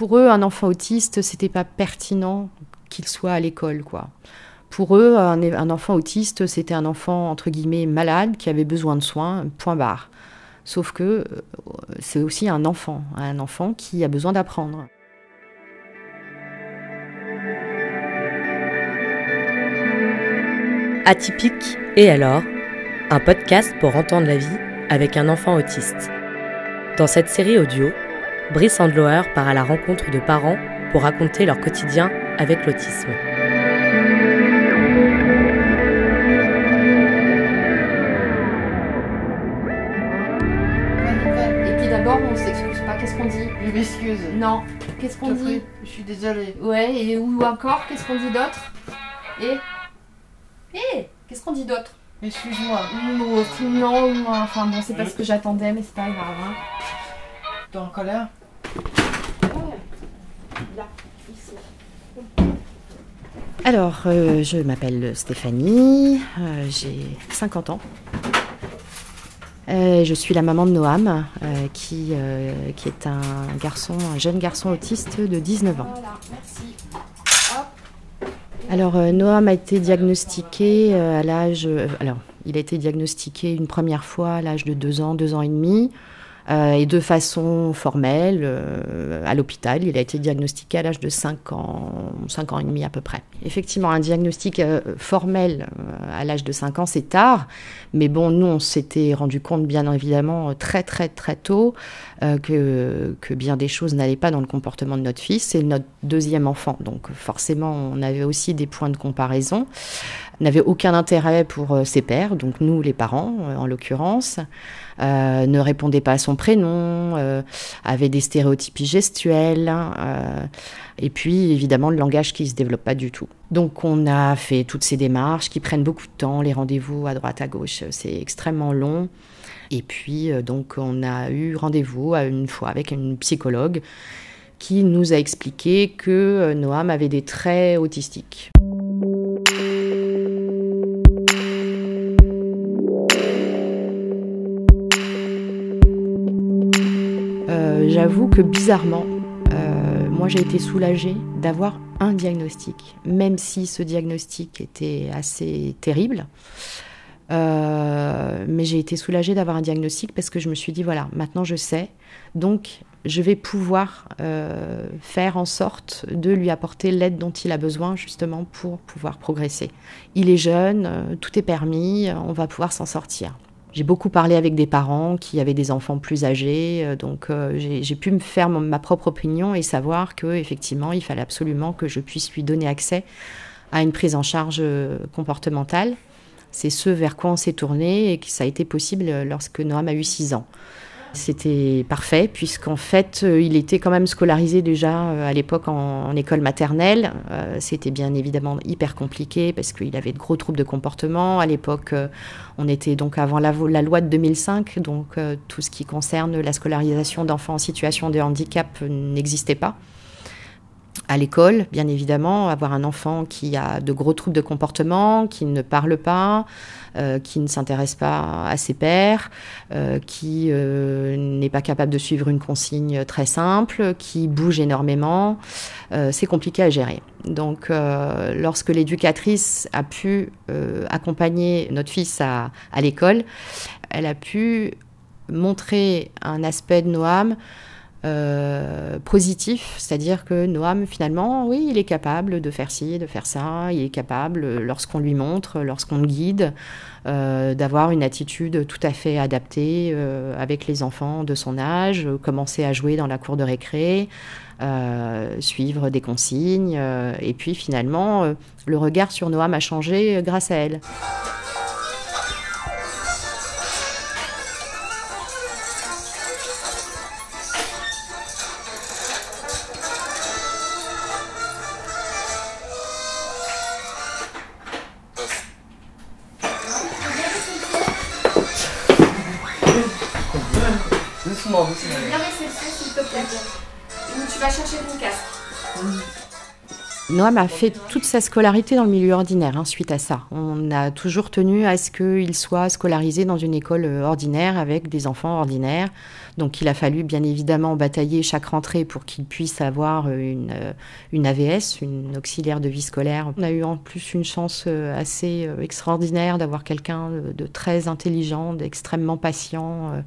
pour eux, un enfant autiste, c'était pas pertinent qu'il soit à l'école, quoi. Pour eux, un, enfant autiste, c'était un enfant entre guillemets malade qui avait besoin de soins, point barre. Sauf que euh, c'est aussi un enfant, un enfant qui a besoin d'apprendre. Atypique et alors Un podcast pour entendre la vie avec un enfant autiste. Dans cette série audio, Brice Andloer part à la rencontre de parents pour raconter leur quotidien avec l'autisme. Et puis d'abord, on s'excuse pas. Qu'est-ce qu'on dit? Je m'excuse. Non. Qu'est-ce qu'on dit? Je suis désolée. Ouais, et ou encore, qu'est-ce qu'on dit d'autre? Et Et Qu'est-ce qu'on dit d'autre? Excuse-moi. Non, non, non, enfin bon, c'est pas ce que j'attendais, mais c'est pas grave. hein. T'es en colère? Alors, euh, je m'appelle Stéphanie, euh, j'ai 50 ans. Euh, je suis la maman de Noam, qui, qui est un garçon, un jeune garçon autiste de 19 ans. Voilà, merci. Alors, Noam a été diagnostiqué à l'âge. alors, il a été diagnostiqué une première fois à l'âge de 2 ans, 2 ans et demi. Euh, et de façon formelle, euh, à l'hôpital, il a été diagnostiqué à l'âge de 5 ans, 5 ans et demi à peu près. Effectivement, un diagnostic euh, formel à l'âge de 5 ans, c'est tard. Mais bon, nous, on s'était rendu compte, bien évidemment, très, très, très tôt, que, que bien des choses n'allaient pas dans le comportement de notre fils. C'est notre deuxième enfant. Donc, forcément, on avait aussi des points de comparaison. N'avait aucun intérêt pour euh, ses pères, donc nous, les parents, euh, en l'occurrence. Euh, ne répondait pas à son prénom, avait des stéréotypies gestuelles, et puis évidemment le langage qui se développe pas du tout. Donc on a fait toutes ces démarches qui prennent beaucoup de temps, les rendez-vous à droite à gauche, c'est extrêmement long. Et puis donc on a eu rendez-vous une fois avec une psychologue qui nous a expliqué que Noam avait des traits autistiques. Bizarrement, euh, moi j'ai été soulagée d'avoir un diagnostic, même si ce diagnostic était assez terrible. Euh, mais j'ai été soulagée d'avoir un diagnostic parce que je me suis dit voilà, maintenant je sais, donc je vais pouvoir euh, faire en sorte de lui apporter l'aide dont il a besoin justement pour pouvoir progresser. Il est jeune, tout est permis, on va pouvoir s'en sortir. J'ai beaucoup parlé avec des parents qui avaient des enfants plus âgés, euh, donc euh, j'ai pu me faire ma propre opinion et savoir que effectivement il fallait absolument que je puisse lui donner accès à une prise en charge euh, comportementale. C'est ce vers quoi on s'est tourné et que ça a été possible lorsque Noam a eu 6 ans. C'était parfait puisqu'en fait euh, il était quand même scolarisé déjà euh, à l'époque en, école maternelle. Euh, C'était bien évidemment hyper compliqué parce qu'il avait de gros troubles de comportement. À l'époque on était donc avant la, loi de 2005, donc tout ce qui concerne la scolarisation d'enfants en situation de handicap n'existait pas. À l'école, bien évidemment, avoir un enfant qui a de gros troubles de comportement, qui ne parle pas, euh, qui ne s'intéresse pas à ses pairs, euh, qui euh, n'est pas capable de suivre une consigne très simple, qui bouge énormément, c'est compliqué à gérer. Donc, lorsque l'éducatrice a pu accompagner notre fils à l'école, elle a pu montrer un aspect de Noam euh, positif, c'est-à-dire que Noam, finalement, oui, il est capable de faire ci, de faire ça, il est capable, lorsqu'on lui montre, lorsqu'on le guide, euh, d'avoir une attitude tout à fait adaptée euh, avec les enfants de son âge, commencer à jouer dans la cour de récré, suivre des consignes, et puis finalement, le regard sur Noam a changé grâce à elle. Doucement, doucement. Viens rester ici, s'il te plaît. Ou tu vas chercher ton casque. Noam a fait toute sa scolarité dans le milieu ordinaire hein, suite à ça. On a toujours tenu à ce qu'il soit scolarisé dans une école euh, ordinaire avec des enfants ordinaires. Donc il a fallu bien évidemment batailler chaque rentrée pour qu'il puisse avoir une, euh, une AVS, une auxiliaire de vie scolaire. On a eu en plus une chance euh, assez extraordinaire d'avoir quelqu'un de très intelligent, d'extrêmement patient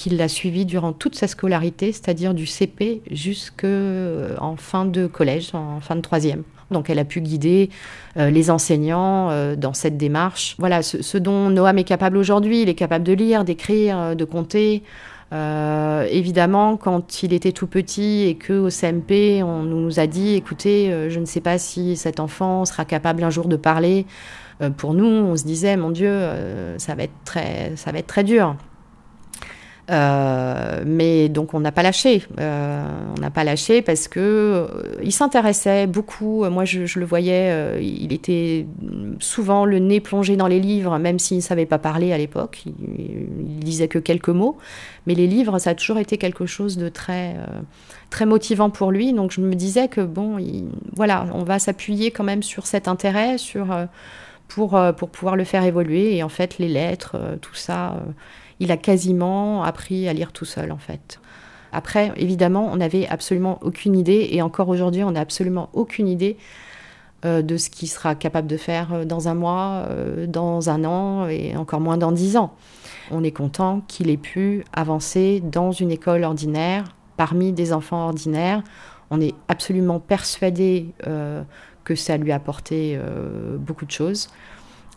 qui l'a suivi durant toute sa scolarité, c'est-à-dire du CP jusqu'en euh, fin de collège, en fin de troisième. Donc elle a pu guider euh, les enseignants euh, dans cette démarche. Voilà, ce, dont Noam est capable aujourd'hui, il est capable de lire, d'écrire, de compter. évidemment, quand il était tout petit et que au CMP, on nous a dit, écoutez, je ne sais pas si cet enfant sera capable un jour de parler. pour nous, on se disait, mon Dieu, ça va être très, ça va être très dur. Euh, mais donc on n'a pas lâché. Euh, on n'a pas lâché parce que euh, il s'intéressait beaucoup. Moi, je, le voyais. il était souvent le nez plongé dans les livres, même s'il ne savait pas parler à l'époque. Il, il, disait que quelques mots. Mais les livres, ça a toujours été quelque chose de très très motivant pour lui. Donc je me disais que bon, voilà, on va s'appuyer quand même sur cet intérêt, pour pour pouvoir le faire évoluer. Et en fait, les lettres, tout ça il a quasiment appris à lire tout seul en fait. Après, évidemment, on n'avait absolument aucune idée, et encore aujourd'hui, on n'a absolument aucune idée euh, de ce qu'il sera capable de faire euh, dans un mois, euh, dans un an, et encore moins dans dix ans. On est content qu'il ait pu avancer dans une école ordinaire, parmi des enfants ordinaires. On est absolument persuadé que ça lui a apporté beaucoup de choses.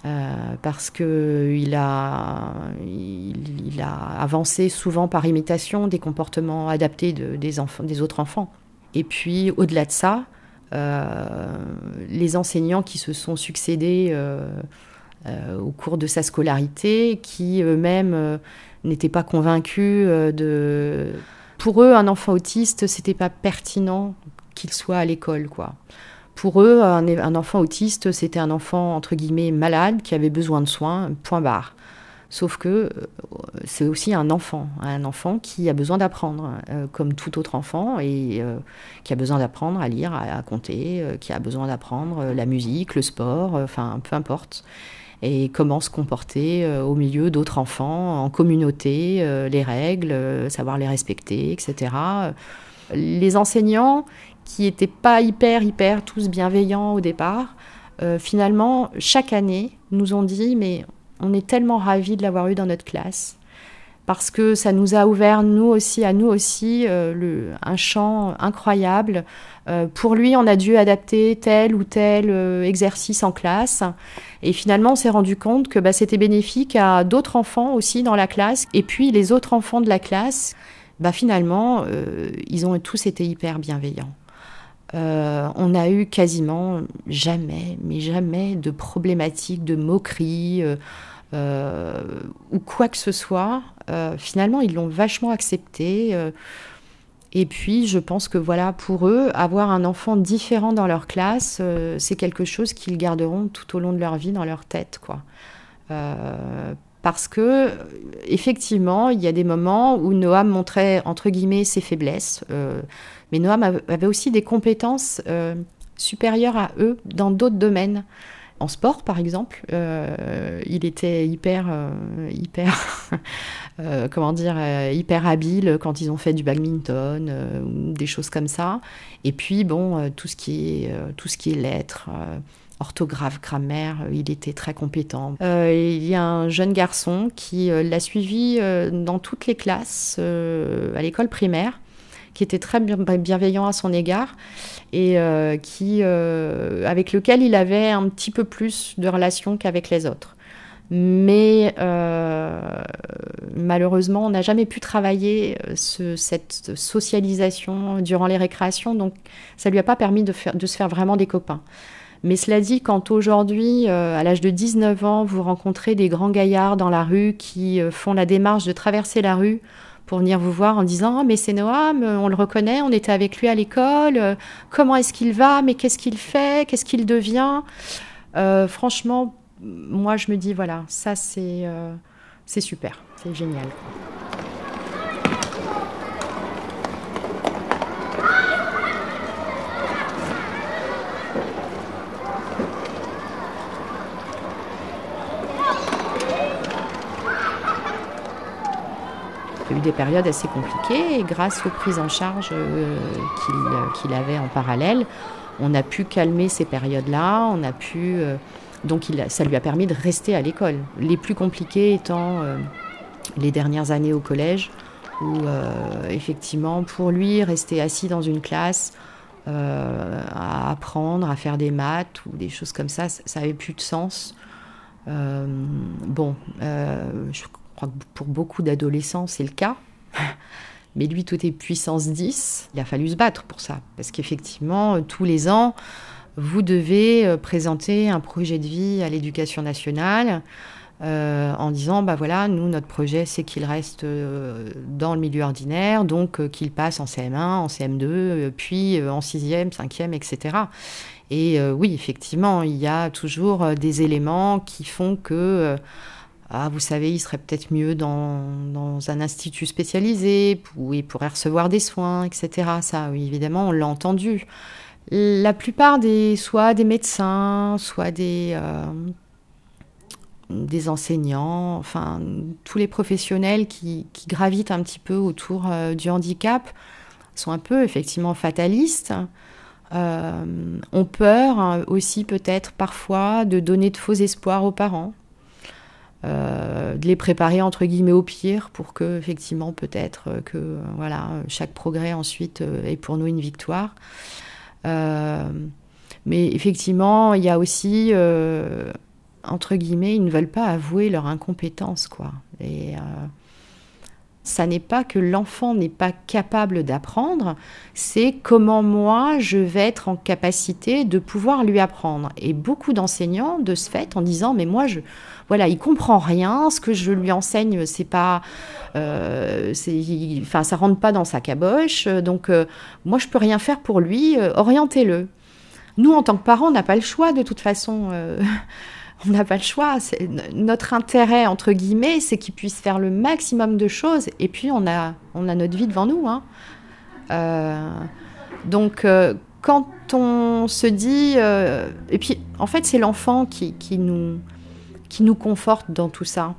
Euh, parce qu'il a, il, a avancé souvent par imitation des comportements adaptés des, autres enfants. Et puis, au-delà de ça, euh, les enseignants qui se sont succédés euh, au cours de sa scolarité, qui eux-mêmes n'étaient pas convaincus de... Pour eux, un enfant autiste, c'était pas pertinent qu'il soit à l'école, quoi. Pour eux, un, enfant autiste, c'était un enfant, entre guillemets, malade, qui avait besoin de soins, point barre. Sauf que euh, c'est aussi un enfant, un enfant qui a besoin d'apprendre, euh, comme tout autre enfant, et euh, qui a besoin d'apprendre à lire, à, compter, qui a besoin d'apprendre la musique, le sport, enfin, peu importe. Et comment se comporter au milieu d'autres enfants, en communauté, les règles, savoir les respecter, etc. Les enseignants, qui n'étaient pas hyper, hyper tous bienveillants au départ, euh, finalement, chaque année, nous ont dit, mais on est tellement ravis de l'avoir eu dans notre classe, parce que ça nous a ouvert, nous aussi, à nous aussi, euh, le, un champ incroyable. Euh, pour lui, on a dû adapter tel ou tel exercice en classe. Et finalement, on s'est rendu compte que bah, c'était bénéfique à d'autres enfants aussi dans la classe. Et puis, les autres enfants de la classe, bah, finalement, ils ont tous été hyper bienveillants. Euh, on a eu quasiment jamais, mais jamais de problématiques, de moqueries euh, euh, ou quoi que ce soit. finalement, ils l'ont vachement accepté. et puis, je pense que voilà, pour eux, avoir un enfant différent dans leur classe, c'est quelque chose qu'ils garderont tout au long de leur vie dans leur tête, quoi parce que effectivement, il y a des moments où Noam montrait entre guillemets ses faiblesses, euh, mais Noam avait aussi des compétences euh, supérieures à eux dans d'autres domaines. En sport, par exemple, euh, il était hyper, hyper, comment dire, hyper habile quand ils ont fait du badminton des choses comme ça. Et puis bon, tout ce qui est, tout ce qui est lettres orthographe, grammaire, euh, il était très compétent. Euh, il y a un jeune garçon qui euh, l'a suivi dans toutes les classes à l'école primaire, qui était très bienveillant à son égard et qui, avec lequel il avait un petit peu plus de relations qu'avec les autres. Mais malheureusement, on n'a jamais pu travailler cette socialisation durant les récréations, donc ça lui a pas permis de se faire vraiment des copains. Mais cela dit, quand aujourd'hui, euh, à l'âge de 19 ans, vous rencontrez des grands gaillards dans la rue qui euh, font la démarche de traverser la rue pour venir vous voir en disant ah, mais c'est Noam, on le reconnaît, on était avec lui à l'école, euh, comment est-ce qu'il va, mais qu'est-ce qu'il fait, qu'est-ce qu'il devient Franchement, moi je me dis voilà, ça c'est super, c'est génial. Des périodes assez compliquées et grâce aux prises en charge qu'il avait en parallèle, on a pu calmer ces périodes-là, on a pu donc ça lui a permis de rester à l'école. Les plus compliquées étant les dernières années au collège, où effectivement pour lui rester assis dans une classe euh, à apprendre, à faire des maths ou des choses comme ça, ça n'avait plus de sens. Euh, bon, euh, je pour beaucoup d'adolescents, c'est le cas. Mais lui, tout est puissance 10. Il a fallu se battre pour ça. Parce qu'effectivement, tous les ans, vous devez présenter un projet de vie à l'éducation nationale. Euh, en disant bah voilà, nous notre projet c'est qu'il reste euh, dans le milieu ordinaire, donc euh, qu'il passe en CM1, en CM2, puis en 6e, 5e, etc. Et oui, effectivement, il y a toujours des éléments qui font que ah, vous savez, il serait peut-être mieux dans, un institut spécialisé, où il pourrait recevoir des soins, etc. Ça, oui, évidemment, on l'a entendu. La plupart des, soit des médecins, soit des, des enseignants, enfin tous les professionnels qui, gravitent un petit peu autour euh, du handicap sont un peu effectivement fatalistes, euh, ont peur hein, aussi peut-être parfois de donner de faux espoirs aux parents, euh, de les préparer entre guillemets au pire pour que effectivement peut-être que voilà chaque progrès ensuite est pour nous une victoire. mais effectivement, il y a aussi entre guillemets, ils ne veulent pas avouer leur incompétence, quoi. Et euh, ça n'est pas que l'enfant n'est pas capable d'apprendre, c'est comment moi je vais être en capacité de pouvoir lui apprendre. Et beaucoup d'enseignants, de ce fait, en disant mais moi je, voilà, il comprend rien, ce que je lui enseigne, c'est pas, euh, enfin ça rentre pas dans sa caboche, donc euh, moi je peux rien faire pour lui, orientez-le. Nous en tant que parents, on n'a pas le choix de toute façon on n'a pas le choix. Notre intérêt, entre guillemets, c'est qu'il puisse faire le maximum de choses. Et puis, on a, on a notre vie devant nous. Hein. Euh, donc, euh, quand on se dit... Euh, et puis, en fait, c'est l'enfant qui, qui, nous, qui nous conforte dans tout ça.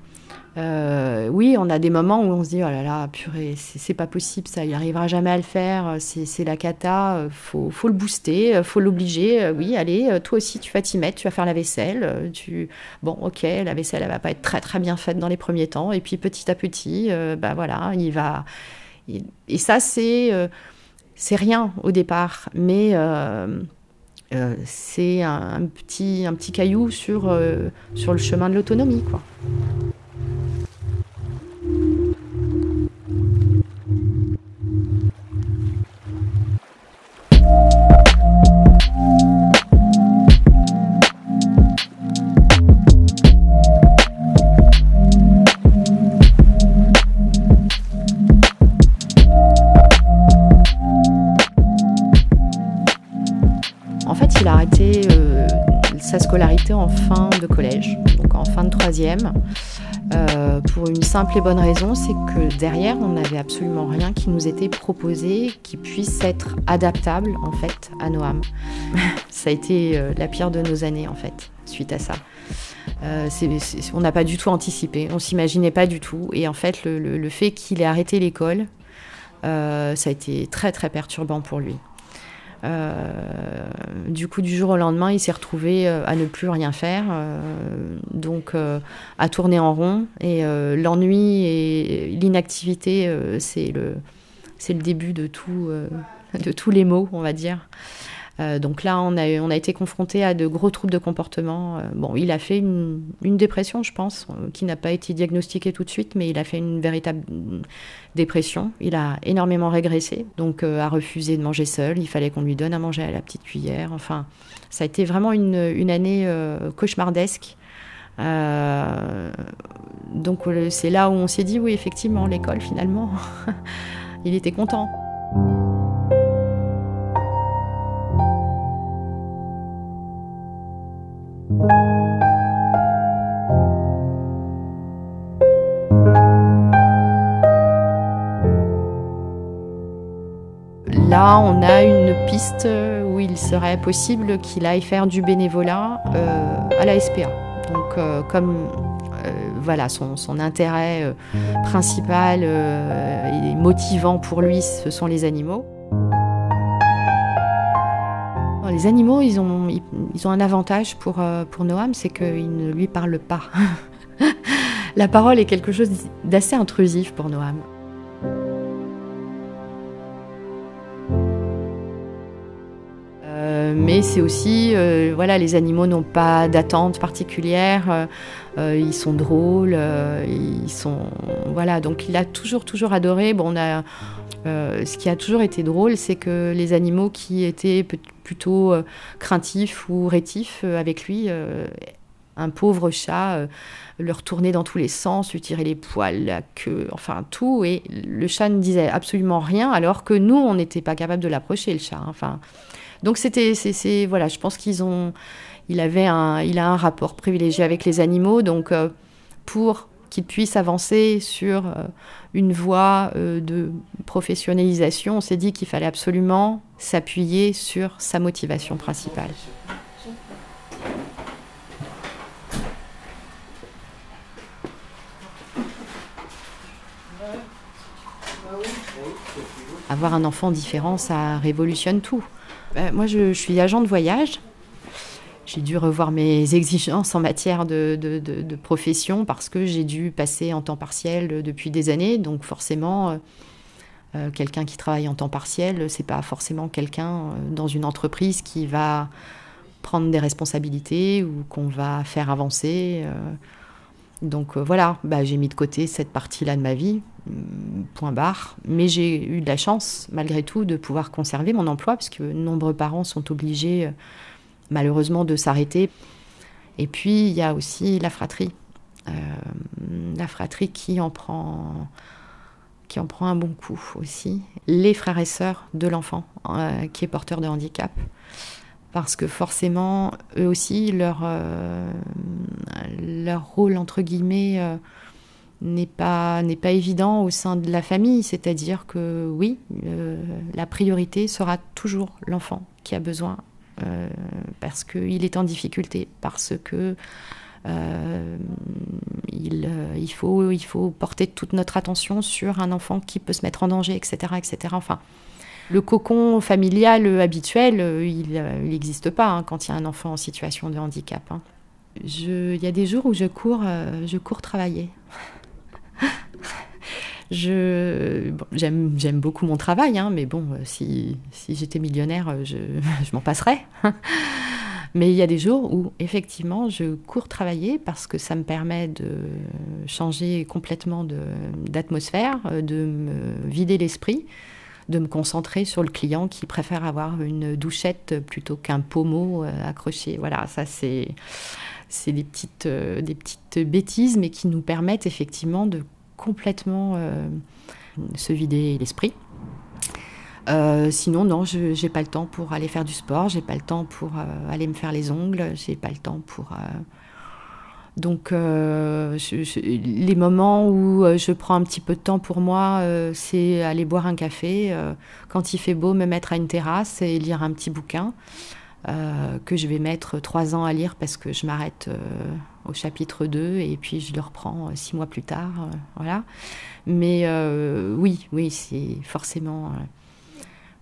Euh, oui, on a des moments où on se dit oh là là, purée, c'est pas possible, ça, il arrivera jamais à le faire, c'est la cata, euh, faut, faut le booster, euh, faut l'obliger. Oui, allez, toi aussi, tu vas t'y mettre, tu vas faire la vaisselle. Tu... Bon, ok, la vaisselle, elle va pas être très très bien faite dans les premiers temps, et puis petit à petit, bah voilà, il va. Et ça, c'est c'est rien au départ, mais c'est un, petit, caillou sur, sur le chemin de l'autonomie, quoi. Euh, pour une simple et bonne raison, c'est que derrière, on n'avait absolument rien qui nous était proposé qui puisse être adaptable en fait à nos âmes. ça a été euh, la pire de nos années en fait, suite à ça. Euh, on n'a pas du tout anticipé, on s'imaginait pas du tout, et en fait, le fait qu'il ait arrêté l'école, ça a été très très perturbant pour lui. Euh, du coup, du jour au lendemain, il s'est retrouvé euh, à ne plus rien faire, euh, donc à tourner en rond. Et l'ennui et l'inactivité, c'est le, le début de, tout, de tous les maux, on va dire. Euh, donc là, on a, été confronté à de gros troubles de comportement. Euh, bon, il a fait une, dépression, je pense, euh, qui n'a pas été diagnostiquée tout de suite, mais il a fait une véritable dépression. Il a énormément régressé, donc a refusé de manger seul. Il fallait qu'on lui donne à manger à la petite cuillère. Enfin, ça a été vraiment une année cauchemardesque. donc c'est là où on s'est dit, oui, effectivement, l'école, finalement, il était content. On a une piste où il serait possible qu'il aille faire du bénévolat euh, à la SPA. Donc, euh, comme euh, voilà, son, intérêt euh, principal euh, et motivant pour lui, ce sont les animaux. Les animaux, ils ont, un avantage pour, euh, pour Noam, c'est qu'ils ne lui parlent pas. La parole est quelque chose d'assez intrusif pour Noam. Mais c'est aussi, euh, voilà, les animaux n'ont pas d'attente particulière, euh, euh, ils sont drôles, ils sont, voilà, donc il a toujours, toujours adoré. Bon, on a, ce qui a toujours été drôle, c'est que les animaux qui étaient plutôt craintifs ou rétifs avec lui, un pauvre chat, euh, le retourner dans tous les sens, lui tirer les poils, la queue, enfin tout, et le chat ne disait absolument rien, alors que nous, on n'était pas capable de l'approcher, le chat. hein. Enfin, donc c'était, c'est, voilà, je pense qu'ils ont, il avait un, il a un rapport privilégié avec les animaux, donc euh, pour qu'il puisse avancer sur euh, une voie euh, de professionnalisation, on s'est dit qu'il fallait absolument s'appuyer sur sa motivation principale. Avoir un enfant différent, ça révolutionne tout. Euh, moi, je, suis agent de voyage. J'ai dû revoir mes exigences en matière de, profession parce que j'ai dû passer en temps partiel depuis des années. Donc forcément, euh, euh, quelqu'un qui travaille en temps partiel, c'est pas forcément quelqu'un euh, dans une entreprise qui va prendre des responsabilités ou qu'on va faire avancer. Donc euh, voilà, bah, j'ai mis de côté cette partie-là de ma vie, hum, point barre. Mais j'ai eu de la chance, malgré tout, de pouvoir conserver mon emploi, parce que nombreux parents sont obligés, euh, malheureusement, de s'arrêter. Et puis, il y a aussi la fratrie. Euh, la fratrie qui en prend qui en prend un bon coup aussi. Les frères et sœurs de l'enfant qui est porteur de handicap. Parce que forcément, eux aussi, leur, euh, leur rôle, entre guillemets, euh, n'est pas, pas évident au sein de la famille. C'est-à-dire que oui, la priorité sera toujours l'enfant qui a besoin, euh, parce qu'il est en difficulté, parce que il, il, faut, il faut porter toute notre attention sur un enfant qui peut se mettre en danger, etc. etc. Enfin, le cocon familial euh, habituel, euh, il n'existe pas hein, quand il y a un enfant en situation de handicap. hein. Il y a des jours où je cours, euh, je cours travailler. Je, j'aime, beaucoup mon travail, hein, mais bon, euh, si, j'étais millionnaire, euh, je, m'en passerais. mais il y a des jours où, effectivement, je cours travailler parce que ça me permet de changer complètement d'atmosphère, euh, de me vider l'esprit, de me concentrer sur le client qui préfère avoir une douchette plutôt qu'un pommeau euh, accroché. Voilà, ça c'est, c'est des, petites, euh, des petites bêtises, mais qui nous permettent effectivement de complètement euh, se vider l'esprit. Sinon, non, je n'ai pas le temps pour aller faire du sport, j'ai pas le temps pour aller me faire les ongles, j'ai pas le temps pour. Donc, euh, les moments où euh, je prends un petit peu de temps pour moi, euh, c'est aller boire un café, quand il fait beau, me mettre à une terrasse et lire un petit bouquin que je vais mettre trois ans à lire parce que je m'arrête au chapitre 2 et puis je le reprends six mois plus tard. voilà. Mais oui, oui, c'est forcément.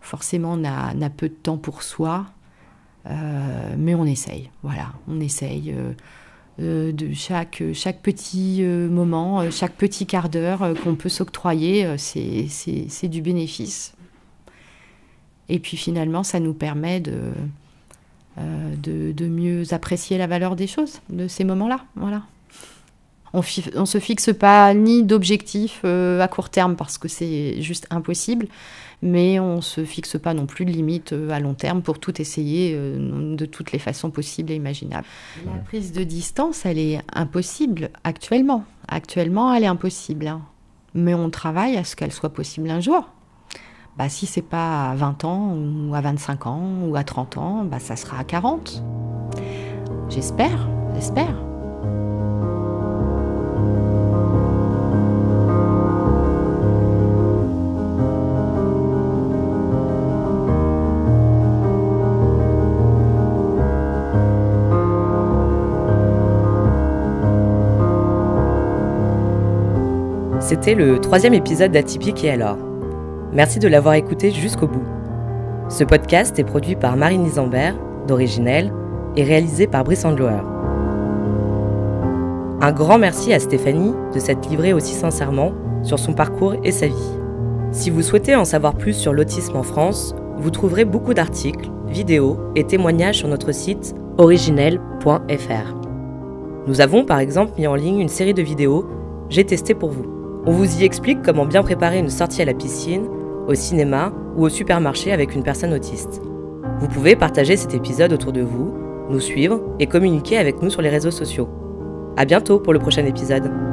forcément, on a, on a peu de temps pour soi, mais on essaye. Voilà, on essaye. Euh, de chaque, chaque petit euh, moment, euh, chaque petit quart d'heure qu'on peut s'octroyer, c'est du bénéfice. Et puis finalement, ça nous permet de, de, de mieux apprécier la valeur des choses, de ces moments-là. Voilà. On ne se fixe pas ni d'objectif euh, à court terme parce que c'est juste impossible, mais on ne se fixe pas non plus de limite euh, à long terme pour tout essayer euh, de toutes les façons possibles et imaginables. La prise de distance, elle est impossible actuellement. Actuellement, elle est impossible. hein. Mais on travaille à ce qu'elle soit possible un jour. Bah, si c'est pas à 20 ans ou à 25 ans ou à 30 ans, bah, ça sera à 40. J'espère, j'espère. C'était le troisième épisode d'Atypique et alors. Merci de l'avoir écouté jusqu'au bout. Ce podcast est produit par Marine Isambert, d'Originelle, et réalisé par Brice Andlower. Un grand merci à Stéphanie de s'être livrée aussi sincèrement sur son parcours et sa vie. Si vous souhaitez en savoir plus sur l'autisme en France, vous trouverez beaucoup d'articles, vidéos et témoignages sur notre site originel.fr. Nous avons par exemple mis en ligne une série de vidéos J'ai testé pour vous. On vous y explique comment bien préparer une sortie à la piscine, au cinéma ou au supermarché avec une personne autiste. Vous pouvez partager cet épisode autour de vous, nous suivre et communiquer avec nous sur les réseaux sociaux. À bientôt pour le prochain épisode.